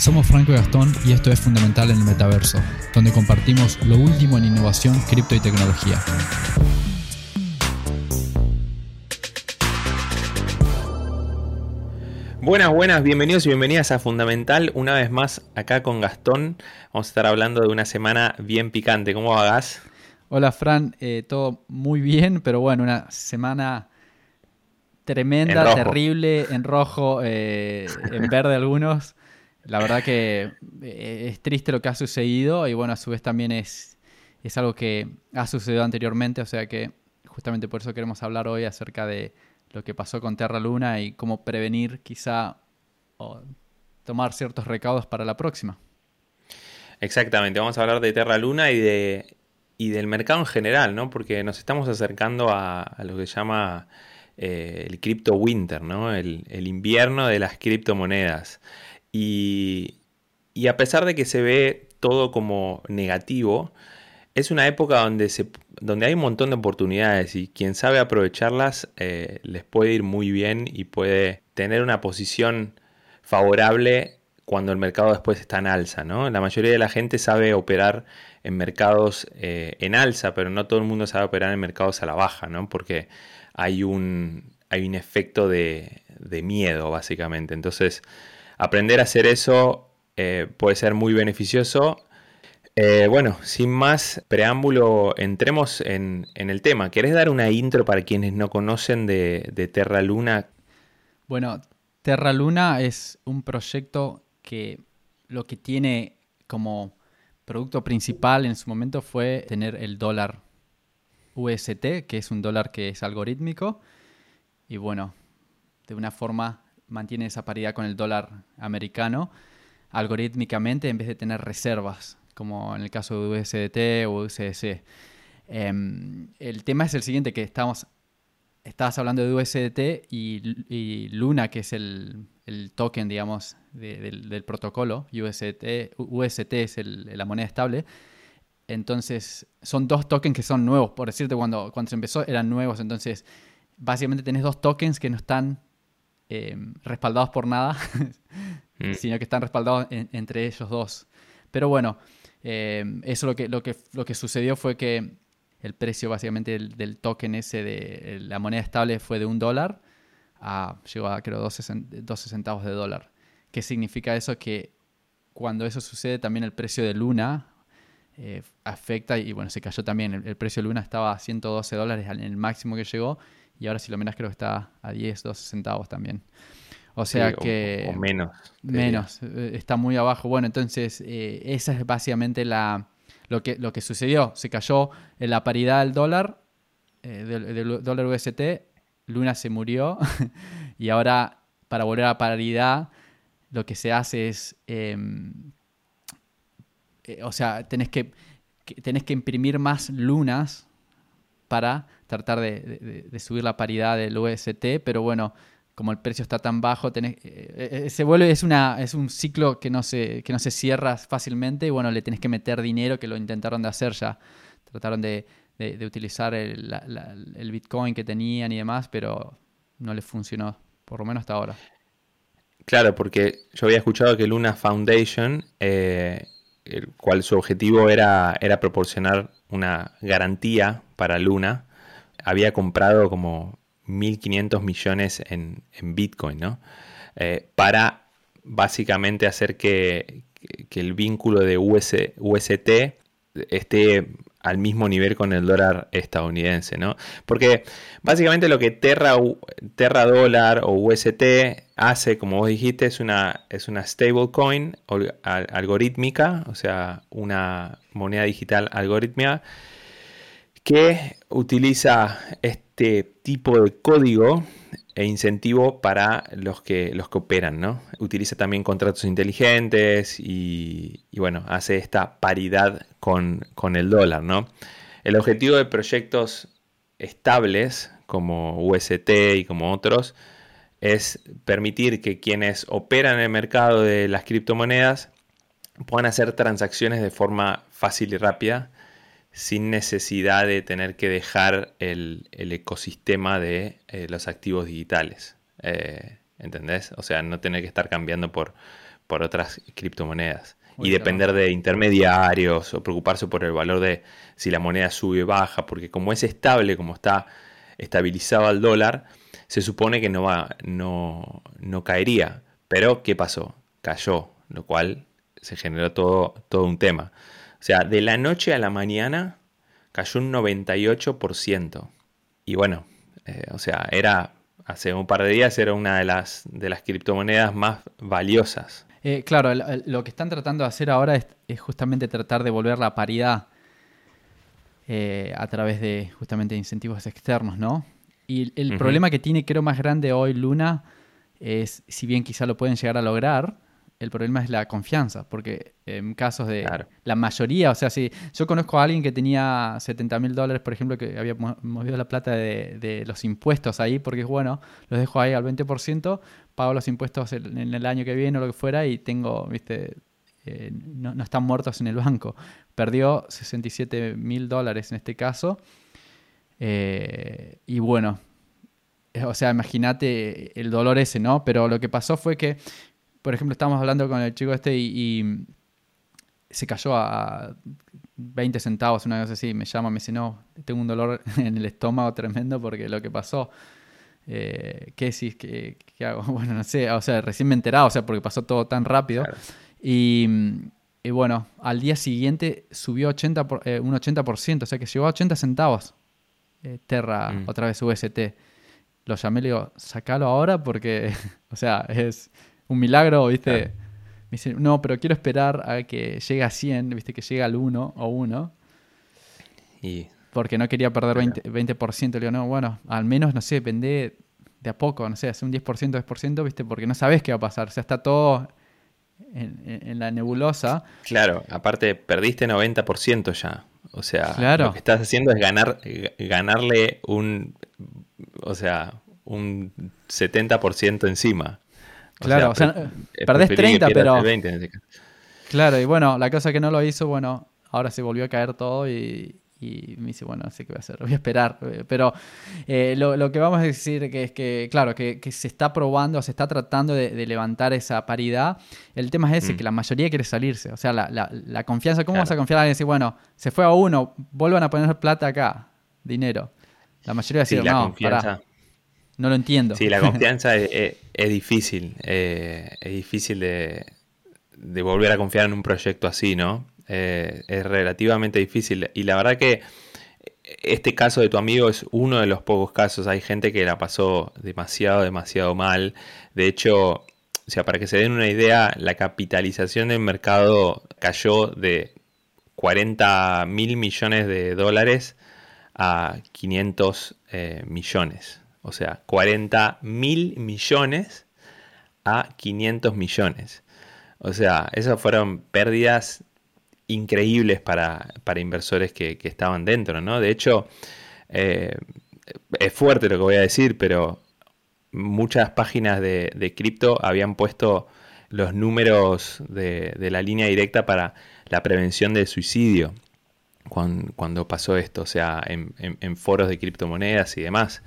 Somos Franco y Gastón y esto es Fundamental en el Metaverso, donde compartimos lo último en innovación, cripto y tecnología. Buenas, buenas, bienvenidos y bienvenidas a Fundamental. Una vez más acá con Gastón. Vamos a estar hablando de una semana bien picante. ¿Cómo va, Gas? Hola, Fran. Eh, todo muy bien, pero bueno, una semana tremenda, terrible, en rojo, eh, en verde algunos. La verdad que eh, es triste lo que ha sucedido y bueno, a su vez también es, es algo que ha sucedido anteriormente, o sea que justamente por eso queremos hablar hoy acerca de lo que pasó con Terra Luna y cómo prevenir quizá o tomar ciertos recaudos para la próxima. Exactamente, vamos a hablar de Terra Luna y, de, y del mercado en general, ¿no? Porque nos estamos acercando a, lo que se llama eh, el Crypto Winter, ¿no? El invierno de las criptomonedas. Y, a pesar de que se ve todo como negativo, es una época donde, se, donde hay un montón de oportunidades y quien sabe aprovecharlas eh, les puede ir muy bien y puede tener una posición favorable cuando el mercado después está en alza. ¿no? La mayoría de la gente sabe operar en mercados eh, en alza, pero no todo el mundo sabe operar en mercados a la baja, ¿no? porque hay un, hay un efecto de, de miedo, básicamente. Entonces, aprender a hacer eso eh, puede ser muy beneficioso. Eh, bueno, sin más preámbulo, entremos en, el tema. ¿Querés dar una intro para quienes no conocen de, Terra Luna? Bueno, Terra Luna es un proyecto que lo que tiene como producto principal en su momento fue tener el dólar UST, que es un dólar que es algorítmico. Y bueno, de una forma mantiene esa paridad con el dólar americano algorítmicamente en vez de tener reservas, como en el caso de USDT o USDC. Em, el tema es el siguiente, que estamos, estabas hablando de USDT y, Luna, que es el, token, digamos, del, protocolo, USDT, UST es la moneda estable. Entonces, son dos tokens que son nuevos. Por decirte, cuando, cuando se empezó eran nuevos. Entonces, básicamente tenés dos tokens que no están eh, respaldados por nada, mm. sino que están respaldados entre ellos dos. Pero bueno, eh, eso lo que, lo, que, lo que sucedió fue que el precio básicamente del, token ese de la moneda estable fue de un dólar a, llegó a creo 12, centavos de dólar. ¿Qué significa eso? Que cuando eso sucede también el precio de Luna eh, afecta y bueno, se cayó también. El, el, precio de Luna estaba a 112 dólares en el máximo que llegó y ahora si lo menos creo que está a 10, 12 centavos también. O sea que... O, menos. Menos, eh, está muy abajo. Bueno, entonces eh, esa es básicamente la, lo, que, lo que sucedió. Se cayó en la paridad del dólar, eh, del, dólar UST, Luna se murió y ahora para volver a paridad lo que se hace es... Em, o sea, tenés que, tenés que imprimir más lunas para tratar de, subir la paridad del UST, pero bueno, como el precio está tan bajo, tenés, eh, eh, se vuelve, es, una, es un ciclo que no, se, que no se cierra fácilmente y bueno, le tenés que meter dinero, que lo intentaron de hacer ya. Trataron de, utilizar el, Bitcoin que tenían y demás, pero no les funcionó, por lo menos hasta ahora. Claro, porque yo había escuchado que Luna Foundation, eh, el cual su objetivo era, era proporcionar una garantía para Luna, había comprado como 1.500 millones en, Bitcoin, ¿no? Eh, para básicamente hacer que, el vínculo de UST esté al mismo nivel con el dólar estadounidense, ¿no? Porque básicamente lo que Terra, Terra dólar o UST hace, como vos dijiste, es una, es una stablecoin algorítmica, o sea, una moneda digital algorítmica que utiliza este tipo de código e incentivo para los que, los que operan, ¿no? Utiliza también contratos inteligentes y, bueno, hace esta paridad con, el dólar, ¿no? El objetivo de proyectos estables como UST y como otros es permitir que quienes operan en el mercado de las criptomonedas puedan hacer transacciones de forma fácil y rápida sin necesidad de tener que dejar el, ecosistema de eh, los activos digitales. Eh, ¿Entendés? O sea, no tener que estar cambiando por, por otras criptomonedas. y depender de intermediarios o preocuparse por el valor de si la moneda sube o baja, porque como es estable, como está estabilizado al dólar, se supone que no, va, no, no caería. Pero, ¿qué pasó? Cayó, lo cual se generó todo, todo un tema. O sea, de la noche a la mañana cayó un 98%. Y bueno, eh, o sea, era hace un par de días era una de las, de las criptomonedas más valiosas. Eh, claro, lo que están tratando de hacer ahora es, justamente tratar de volver la paridad eh, a través de justamente incentivos externos, ¿no? Y el problema que tiene, creo, más grande hoy Luna es, si bien quizá lo pueden llegar a lograr, el problema es la confianza, porque en casos de la mayoría, o sea, si yo conozco a alguien que tenía 70 mil dólares, por ejemplo, que había movido la plata de, los impuestos ahí, porque es bueno, los dejo ahí al 20%, pago los impuestos en, el año que viene o lo que fuera y tengo, viste, eh, no, están muertos en el banco. Perdió 67 mil dólares en este caso. Eh, y bueno, o sea, imagínate el dolor ese, ¿no? Pero lo que pasó fue que por ejemplo, estábamos hablando con el chico este y, se cayó a 20 centavos, una vez así, me llama, me dice, no, tengo un dolor en el estómago tremendo porque lo que pasó, eh, ¿qué decís? ¿Qué, hago? Bueno, no sé, o sea, recién me he enterado, o sea, porque pasó todo tan rápido. Y, bueno, al día siguiente subió 80 eh, un 80%, o sea que llegó a 80 centavos eh, Terra, mm. otra vez UST. Lo llamé y le digo, sacalo ahora porque, o sea, es un milagro, ¿viste? Me dice, no, pero quiero esperar a que llegue a 100, ¿viste? Que llegue al 1 o 1. Y... Porque no quería perder 20%, 20%. Le digo, no, bueno, al menos, no sé, vende de a poco, no sé, hace un 10%, 10%, ¿viste? Porque no sabes qué va a pasar. O sea, está todo en, la nebulosa. Claro, aparte perdiste 90% ya. O sea, lo que estás haciendo es ganar, ganarle un, o sea, un 70% encima. Claro, o sea, perdés 30, pero... Claro, y bueno, la cosa que no lo hizo, bueno, ahora se volvió a caer todo y, me dice, bueno, no sé qué voy a hacer, voy a esperar. Pero eh, lo, que vamos a decir que es que, claro, que, se está probando, se está tratando de, levantar esa paridad. El tema es ese, mm. que la mayoría quiere salirse. O sea, la, confianza, ¿cómo vas a confiar a alguien y decir, bueno, se fue a uno, vuelvan a poner plata acá, dinero? La mayoría va a decir, no, pará, no lo entiendo. Sí, la confianza es, difícil. Eh, es difícil de, volver a confiar en un proyecto así, ¿no? Eh, es relativamente difícil. Y la verdad que este caso de tu amigo es uno de los pocos casos. Hay gente que la pasó demasiado, demasiado mal. De hecho, o sea, para que se den una idea, la capitalización del mercado cayó de 40 mil millones de dólares a 500 eh, millones. O sea, 40 mil millones a 500 millones. O sea, esas fueron pérdidas increíbles para, inversores que, estaban dentro, ¿no? De hecho, eh, es fuerte lo que voy a decir, pero muchas páginas de, cripto habían puesto los números de, la línea directa para la prevención del suicidio cuando, pasó esto, o sea, en foros de criptomonedas y demás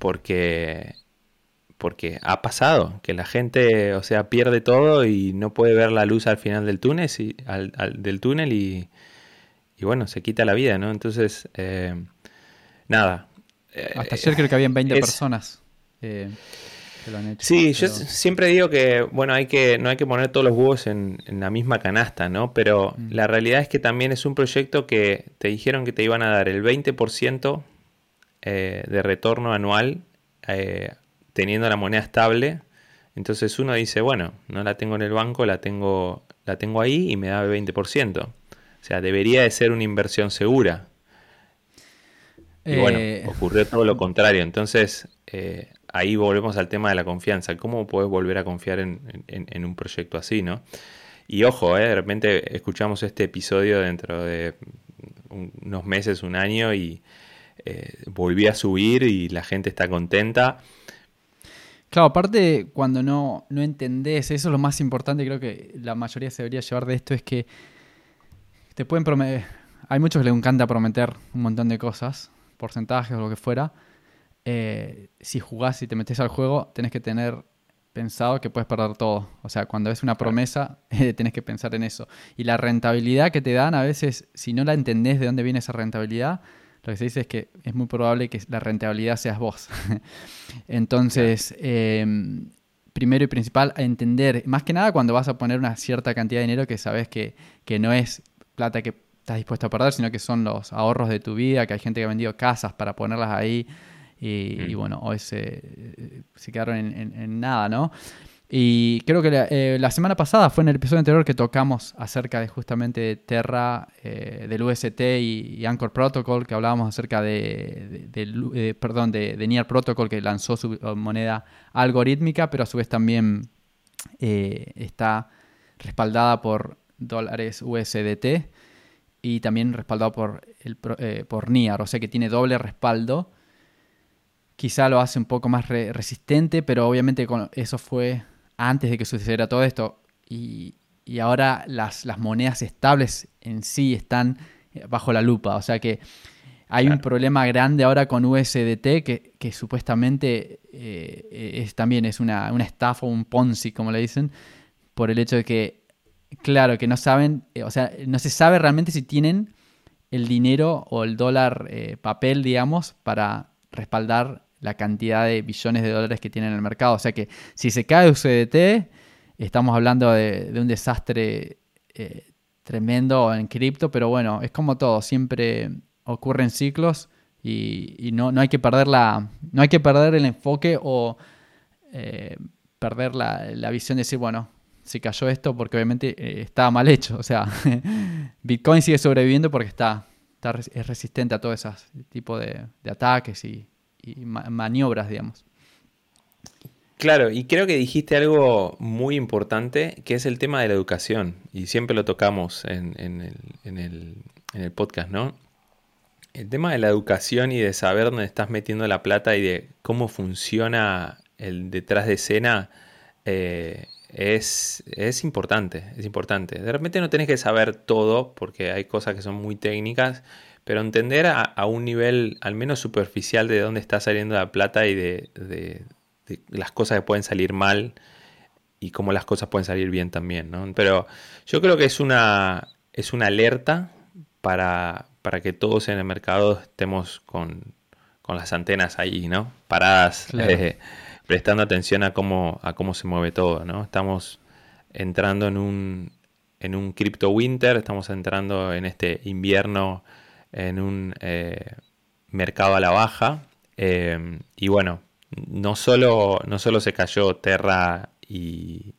porque, porque ha pasado, que la gente, o sea, pierde todo y no puede ver la luz al final del túnel, y, al, del túnel y, bueno, se quita la vida, ¿no? Entonces, eh, nada. Eh, Hasta ayer creo que habían 20 personas. Eh, que lo han hecho, sí, yo siempre digo que, bueno, hay que, no hay que poner todos los huevos en, la misma canasta, ¿no? Pero mm. la realidad es que también es un proyecto que te dijeron que te iban a dar el 20% eh, de retorno anual eh, teniendo la moneda estable. Entonces uno dice, bueno, no la tengo en el banco, la tengo, la tengo ahí y me da el 20%. O sea, debería de ser una inversión segura. Y bueno, eh, ocurrió todo lo contrario. Entonces, ahí volvemos al tema de la confianza. ¿Cómo puedes volver a confiar en, un proyecto así, no? Y ojo, de repente escuchamos este episodio dentro de unos meses, un año, y, eh, volví a subir y la gente está contenta. Claro, aparte cuando no, no entendés, eso es lo más importante, creo que la mayoría se debería llevar de esto, es que te pueden prometer, hay muchos que les encanta prometer un montón de cosas, porcentajes o lo que fuera. Eh, si jugás y te metes al juego, tenés que tener pensado que puedes perder todo. O sea, cuando es una promesa, eh, tenés que pensar en eso. Y la rentabilidad que te dan, a veces, si no la entendés de dónde viene esa rentabilidad, lo que se dice es que es muy probable que la rentabilidad seas vos. Entonces, em, primero y principal, entender, más que nada cuando vas a poner una cierta cantidad de dinero que sabes que, que no es plata que estás dispuesto a perder, sino que son los ahorros de tu vida, que hay gente que ha vendido casas para ponerlas ahí y, mm. bueno, hoy se, se quedaron en, nada, ¿no? Y creo que eh, la, semana pasada fue en el episodio anterior que tocamos acerca de justamente de Terra, eh, del UST y, Anchor Protocol, que hablábamos acerca de, de, perdón, de, Near Protocol que lanzó su moneda algorítmica, pero a su vez también eh, está respaldada por dólares USDT y también respaldado por, el, por NIAR, o sea que tiene doble respaldo. Quizá lo hace un poco más resistente, pero obviamente eso fue antes de que sucediera todo esto. Y, ahora las, monedas estables en sí están eh, bajo la lupa. O sea que hay un problema grande ahora con USDT que, supuestamente eh, es, también es una, estafa, un Ponzi, como le dicen, por el hecho de que, claro, que no saben, eh, o sea, no se sabe realmente si tienen el dinero o el dólar papel, digamos, para respaldar la cantidad de billones de dólares que tiene en el mercado. O sea que si se cae USDT, estamos hablando de, un desastre eh, tremendo en cripto, pero bueno, es como todo, siempre ocurren ciclos y, no, no, hay que perder la, no hay que perder el enfoque o eh, perder la, visión de decir, bueno, se cayó esto porque obviamente eh, estaba mal hecho. O sea, Bitcoin sigue sobreviviendo porque está, es resistente a todo ese tipo de ataques y, y maniobras, digamos. Claro, y creo que dijiste algo muy importante, que es el tema de la educación, y siempre lo tocamos en, el, podcast, ¿no? El tema de la educación y de saber dónde estás metiendo la plata y de cómo funciona el detrás de escena eh, es, es, importante, es importante. De repente no tenés que saber todo porque hay cosas que son muy técnicas pero entender a, un nivel al menos superficial de dónde está saliendo la plata y de, las cosas que pueden salir mal y cómo las cosas pueden salir bien también, ¿no? Pero yo creo que es una, es una alerta para, para que todos en el mercado estemos con, las antenas ahí, ¿no? Paradas, eh, prestando atención a cómo, a cómo se mueve todo, ¿no? Estamos entrando en un, en un crypto winter, estamos entrando en este invierno en un eh, mercado a la baja. Eh, y bueno, no solo, no solo se cayó Terra y,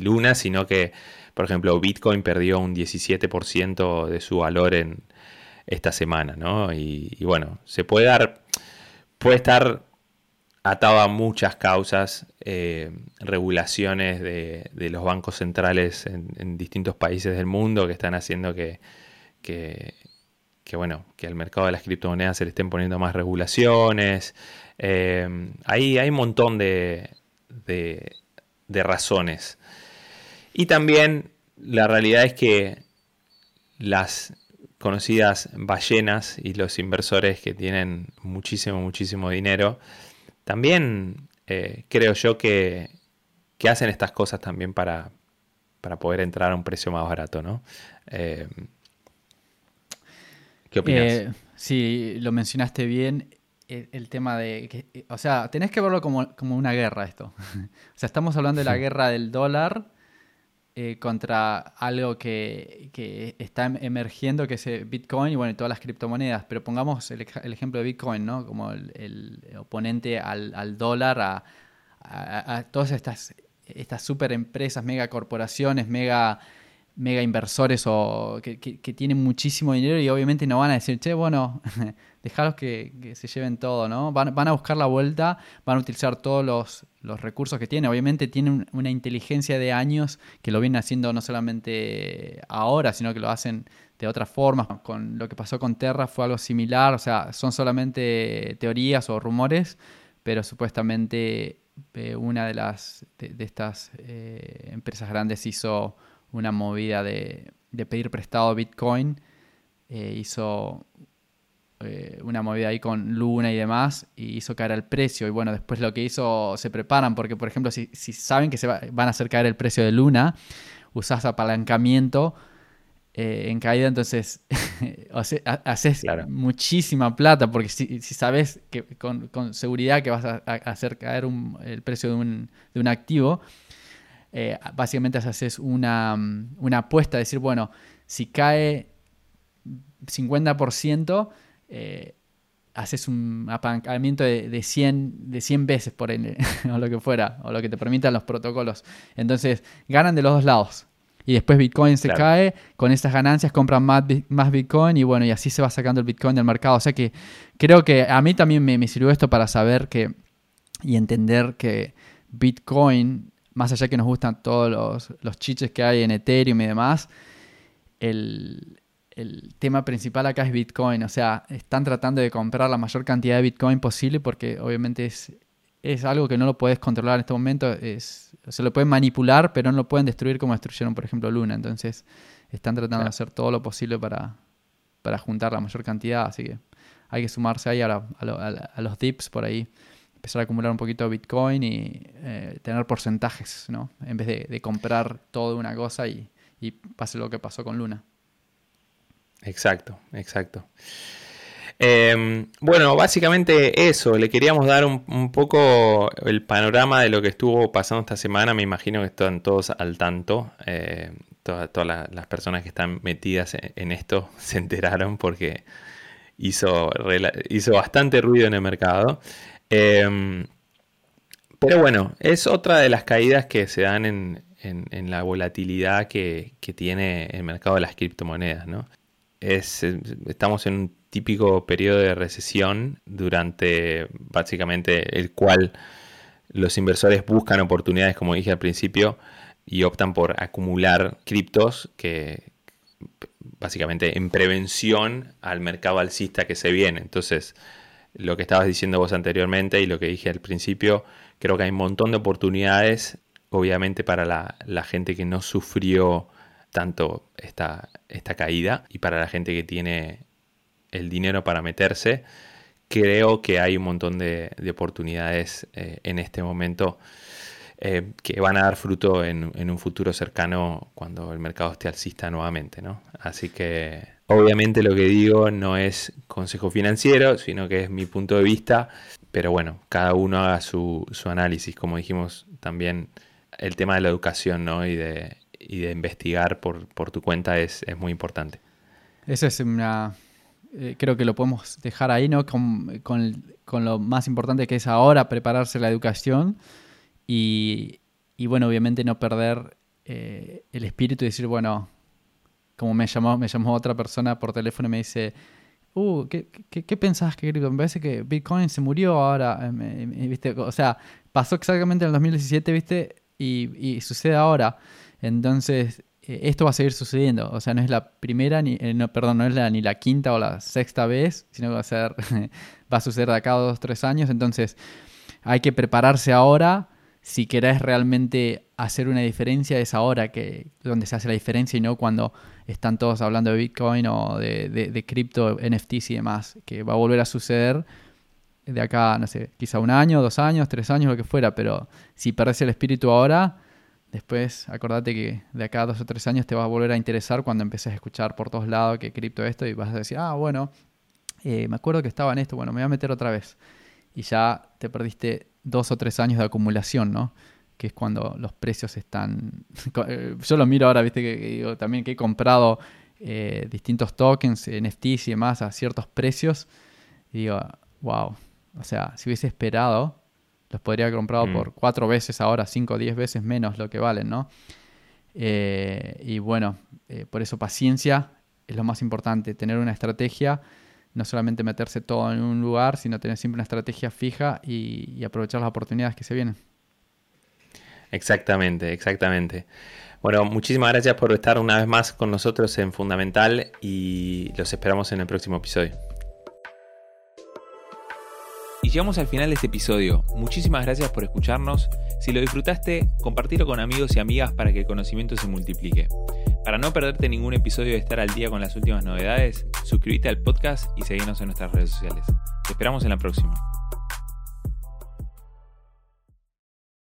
Luna, sino que, por ejemplo, Bitcoin perdió un 17% de su valor en esta semana, ¿no? Y, bueno, se puede dar, puede estar atado a muchas causas, eh, regulaciones de, los bancos centrales en, distintos países del mundo que están haciendo que, que que bueno, que al mercado de las criptomonedas se le estén poniendo más regulaciones. Eh, ahí hay un montón de, de, razones. Y también la realidad es que las conocidas ballenas y los inversores que tienen muchísimo, muchísimo dinero, también eh, creo yo que, que, hacen estas cosas también para, para, poder entrar a un precio más barato, ¿no? Eh, ¿Qué opinas? Eh, sí, lo mencionaste bien. El, tema de. Que, o sea, tenés que verlo como, una guerra esto. o sea, estamos hablando de la guerra del dólar eh, contra algo que, está em, emergiendo, que es Bitcoin y bueno, todas las criptomonedas. Pero pongamos el, ejemplo de Bitcoin, ¿no? Como el, oponente al, dólar, a, a, todas estas, estas super empresas, mega corporaciones, mega mega inversores o que, tienen muchísimo dinero y obviamente no van a decir, che, bueno, dejaros que, se lleven todo, ¿no? Van, a buscar la vuelta, van a utilizar todos los, recursos que tienen. Obviamente tienen una inteligencia de años que lo vienen haciendo no solamente ahora, sino que lo hacen de otras formas. Con lo que pasó con Terra fue algo similar, o sea, son solamente teorías o rumores, pero supuestamente eh, una de las de, estas eh, empresas grandes hizo una movida de, pedir prestado Bitcoin, eh, hizo eh, una movida ahí con Luna y demás y hizo caer el precio. Y bueno, después lo que hizo, se preparan porque, por ejemplo, si, saben que se van a hacer caer el precio de Luna, usás apalancamiento eh, en caída, entonces haces muchísima plata porque si, sabes que con, seguridad que vas a, hacer caer el precio de un, de un activo, eh, básicamente haces una, una apuesta, decir, bueno, si cae 50%, eh, haces un apalancamiento de, de, 100, de 100 veces por N, o lo que fuera, o lo que te permitan los protocolos. Entonces, ganan de los dos lados y después Bitcoin se cae, con esas ganancias compran más, más Bitcoin y bueno, y así se va sacando el Bitcoin del mercado. O sea que creo que a mí también me, sirvió esto para saber que y entender que Bitcoin, más allá que nos gustan todos los, los chiches que hay en Ethereum y demás, el, el tema principal acá es Bitcoin. O sea, están tratando de comprar la mayor cantidad de Bitcoin posible porque obviamente es es algo que no lo puedes controlar en este momento. Es, se lo pueden manipular, pero no lo pueden destruir como destruyeron, por ejemplo, Luna. Entonces, están tratando de hacer todo lo posible para, para juntar la mayor cantidad. Así que hay que sumarse ahí a, los dips por ahí. Empezar a acumular un poquito de Bitcoin y eh, tener porcentajes, ¿no? En vez de, comprar todo una cosa y, pase lo que pasó con Luna. Exacto, exacto. Em, bueno, básicamente eso, le queríamos dar un, poco el panorama de lo que estuvo pasando esta semana, me imagino que están todos al tanto, eh, todas, las personas que están metidas en, esto se enteraron porque hizo, hizo bastante ruido en el mercado. Em, pero bueno, es otra de las caídas que se dan en, la volatilidad que, tiene el mercado de las criptomonedas, ¿no? Es, estamos en un típico periodo de recesión durante básicamente el cual los inversores buscan oportunidades, como dije al principio, y optan por acumular criptos que básicamente en prevención al mercado alcista que se viene. Entonces, lo que estabas diciendo vos anteriormente y lo que dije al principio, creo que hay un montón de oportunidades, obviamente para la, gente que no sufrió tanto esta, esta caída y para la gente que tiene el dinero para meterse, creo que hay un montón de, oportunidades eh, en este momento eh, que van a dar fruto en, un futuro cercano cuando el mercado esté alcista nuevamente. ¿no? Así que obviamente lo que digo no es consejo financiero, sino que es mi punto de vista, pero bueno, cada uno haga su, análisis, como dijimos también, el tema de la educación ¿no? y, de, y de investigar por, por tu cuenta es, es muy importante. Esa es una, eh, creo que lo podemos dejar ahí, ¿no? Con, con, lo más importante que es ahora prepararse la educación y, y bueno, obviamente no perder eh, el espíritu y decir, bueno, como me llamó, me llamó otra persona por teléfono y me dice, uh, ¿qué, qué, qué pensás que Me parece que Bitcoin se murió ahora, eh, ¿viste? O sea, pasó exactamente en el 2017, ¿viste? Y, y sucede ahora. Entonces, eh, esto va a seguir sucediendo. O sea, no es la primera, ni, eh, no, perdón, no es la, ni la quinta o la sexta vez, sino que va a, ser, va a suceder de acá a dos, tres años. Entonces, hay que prepararse ahora. Si querés realmente hacer una diferencia, es ahora que, donde se hace la diferencia y no cuando están todos hablando de Bitcoin o de, de cripto, NFTs y demás, que va a volver a suceder de acá, no sé, quizá un año, dos años, tres años, lo que fuera, pero si perdés el espíritu ahora, Después, acordate que de acá a dos o tres años te va a volver a interesar cuando empieces a escuchar por todos lados que cripto esto y vas a decir, ah, bueno, eh, me acuerdo que estaba en esto, bueno, me voy a meter otra vez. Y ya te perdiste dos o tres años de acumulación, ¿no? Que es cuando los precios están... Eh, yo lo miro ahora, viste, que, digo también que he comprado eh, distintos tokens, NFTs y demás a ciertos precios. Y digo, wow, o sea, si hubiese esperado los podría haber comprado mm. por cuatro veces ahora, cinco o diez veces menos lo que valen, ¿no? Eh, y bueno, eh, por eso paciencia es lo más importante, tener una estrategia, no solamente meterse todo en un lugar, sino tener siempre una estrategia fija y, aprovechar las oportunidades que se vienen. Exactamente, exactamente. Bueno, muchísimas gracias por estar una vez más con nosotros en Fundamental y los esperamos en el próximo episodio. Y llegamos al final de este episodio. Muchísimas gracias por escucharnos. Si lo disfrutaste, compartilo con amigos y amigas para que el conocimiento se multiplique. Para no perderte ningún episodio de estar al día con las últimas novedades, suscríbete al podcast y seguinos en nuestras redes sociales. Te esperamos en la próxima.